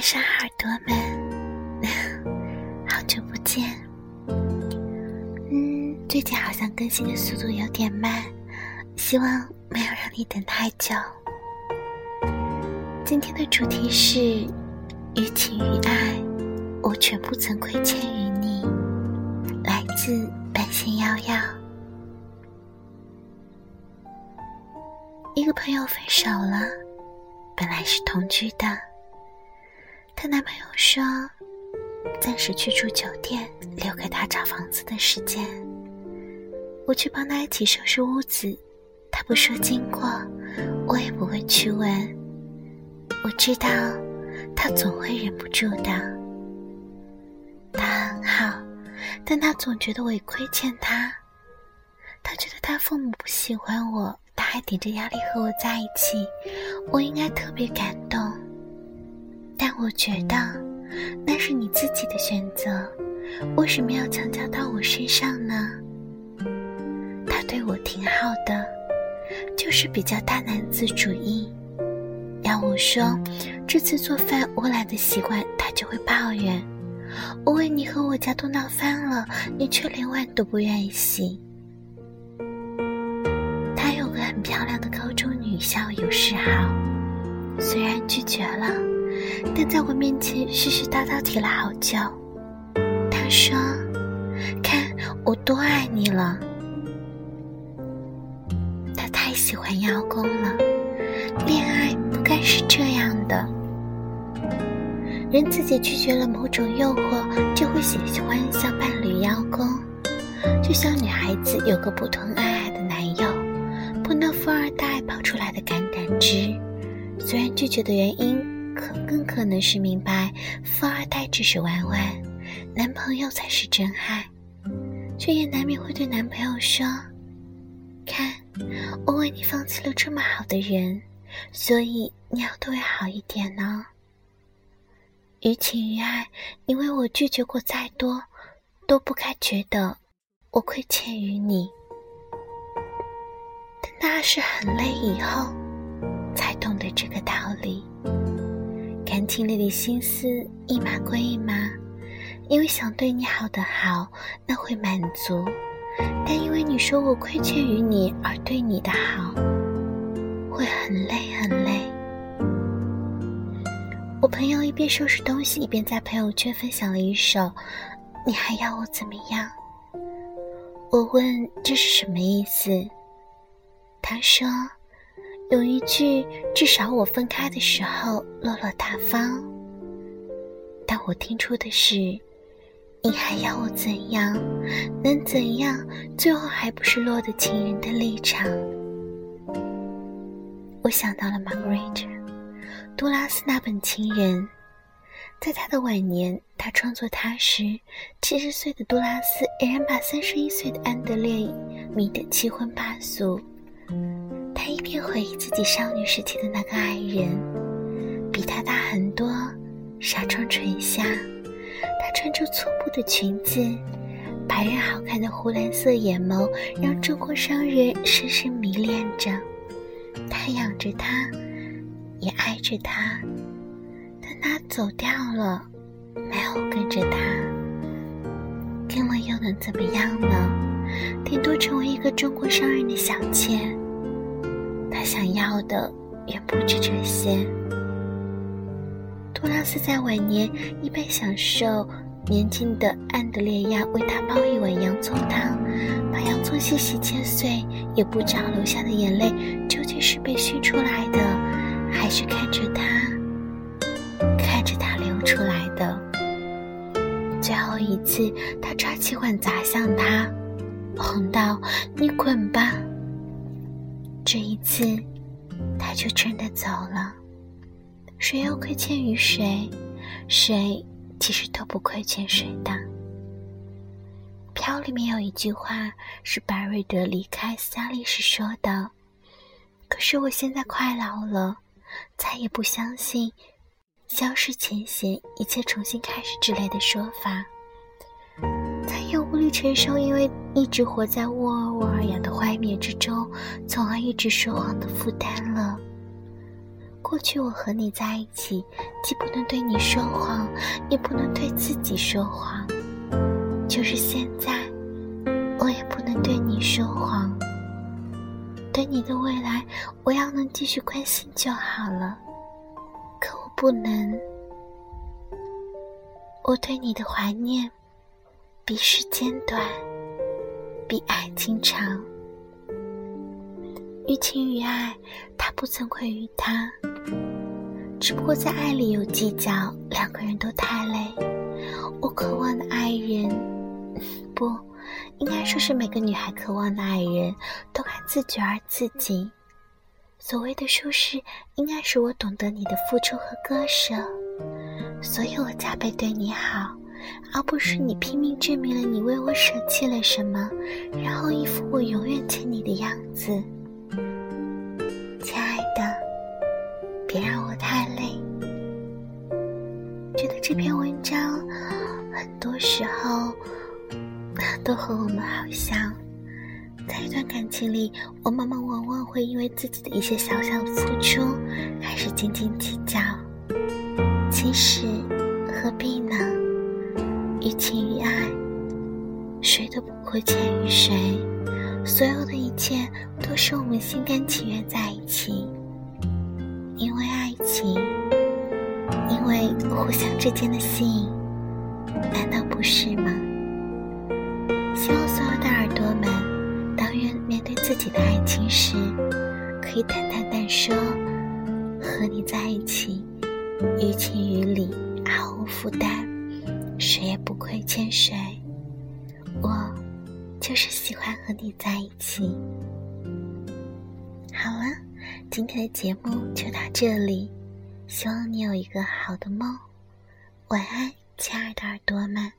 晚上，耳朵们，好久不见。嗯，最近好像更新的速度有点慢，希望没有让你等太久。今天的主题是于情于爱，我却不曾亏欠于你。来自半仙夭夭。一个朋友分手了，本来是同居的。她男朋友说：“暂时去住酒店，留给她找房子的时间。我去帮她一起收拾屋子。她不说经过，我也不会去问。我知道，他总会忍不住的。他很好，但他总觉得我亏欠他。他觉得他父母不喜欢我，他还顶着压力和我在一起，我应该特别感动。”但我觉得那是你自己的选择，为什么要强加到我身上呢？他对我挺好的，就是比较大男子主义。要我说，这次做饭我懒得习惯，他就会抱怨：我为你和我家都闹翻了，你却连碗都不愿意洗。他有个很漂亮的高中女校友示好，虽然拒绝了。但在我面前絮絮叨叨提了好久。他说：“看我多爱你了。”他太喜欢邀功了。恋爱不该是这样的。人自己拒绝了某种诱惑，就会喜欢向伴侣邀功。就像女孩子有个普通爱爱的男友，碰到富二代跑出来的橄榄枝，虽然拒绝的原因。可更可能是明白，富二代只是玩玩，男朋友才是真爱，却也难免会对男朋友说：“看，我为你放弃了这么好的人，所以你要对我好一点呢。”于情于爱，你为我拒绝过再多，都不该觉得我亏欠于你。但那是很累以后，才懂得这个道理。感情里的心思一码归一码，因为想对你好的好，那会满足；但因为你说我亏欠于你而对你的好，会很累很累。我朋友一边收拾东西，一边在朋友圈分享了一首：“你还要我怎么样？”我问这是什么意思，他说。有一句，至少我分开的时候落落大方，但我听出的是，你还要我怎样？能怎样？最后还不是落得情人的立场？我想到了 Margaret，杜拉斯那本《情人》，在他的晚年，他创作他时，七十岁的杜拉斯依然把三十一岁的安德烈迷得七荤八素。他一边回忆自己少女时期的那个爱人，比他大很多，纱窗垂下，她穿着粗布的裙子，白人好看的湖蓝色眼眸让中国商人深深迷恋着。他养着她，也爱着她，但他走掉了，没有跟着他。跟了又能怎么样呢？顶多成为一个中国商人的小妾。想要的远不止这些。托拉斯在晚年一边享受年轻的安德烈亚为他煲一碗洋葱汤，把洋葱细细切碎，也不知道流下的眼泪究竟是被熏出来的，还是看着他，看着他流出来的。最后一次，他抓起碗砸向他，哄道：“你滚吧。”这一次，他就真的走了。谁又亏欠于谁？谁其实都不亏欠谁的。《飘》里面有一句话是白瑞德离开斯嘉丽时说的：“可是我现在快老了，再也不相信消失前嫌，一切重新开始之类的说法。”承受，因为一直活在沃尔沃尔雅的幻灭之中，从而一直说谎的负担了。过去我和你在一起，既不能对你说谎，也不能对自己说谎。就是现在，我也不能对你说谎。对你的未来，我要能继续关心就好了。可我不能。我对你的怀念，比时间短，比爱情长。于情于爱，他不曾愧于他。只不过在爱里有计较，两个人都太累。我渴望的爱人，不，应该说是每个女孩渴望的爱人，都该自觉而自己。所谓的舒适，应该是我懂得你的付出和割舍，所以我加倍对你好，而不是你拼命证明了你为我舍弃了什么，然后一副我永远欠你的样子。亲爱的，别让我太累。觉得这篇文章很多时候都和我们好像，在一段感情里，我们往往会因为自己的一些小小付出开始斤斤计于情于爱，谁都不亏欠于谁。所有的一切都是我们心甘情愿在一起，因为爱情，因为互相之间的吸引，难道不是吗？希望所有的耳朵们，当人面对自己的爱情时，可以坦坦荡说：和你在一起，于情于理，毫无负担，谁也不亏欠谁。我。就是喜欢和你在一起。好了，今天的节目就到这里，希望你有一个好的梦，晚安，亲爱的耳朵们。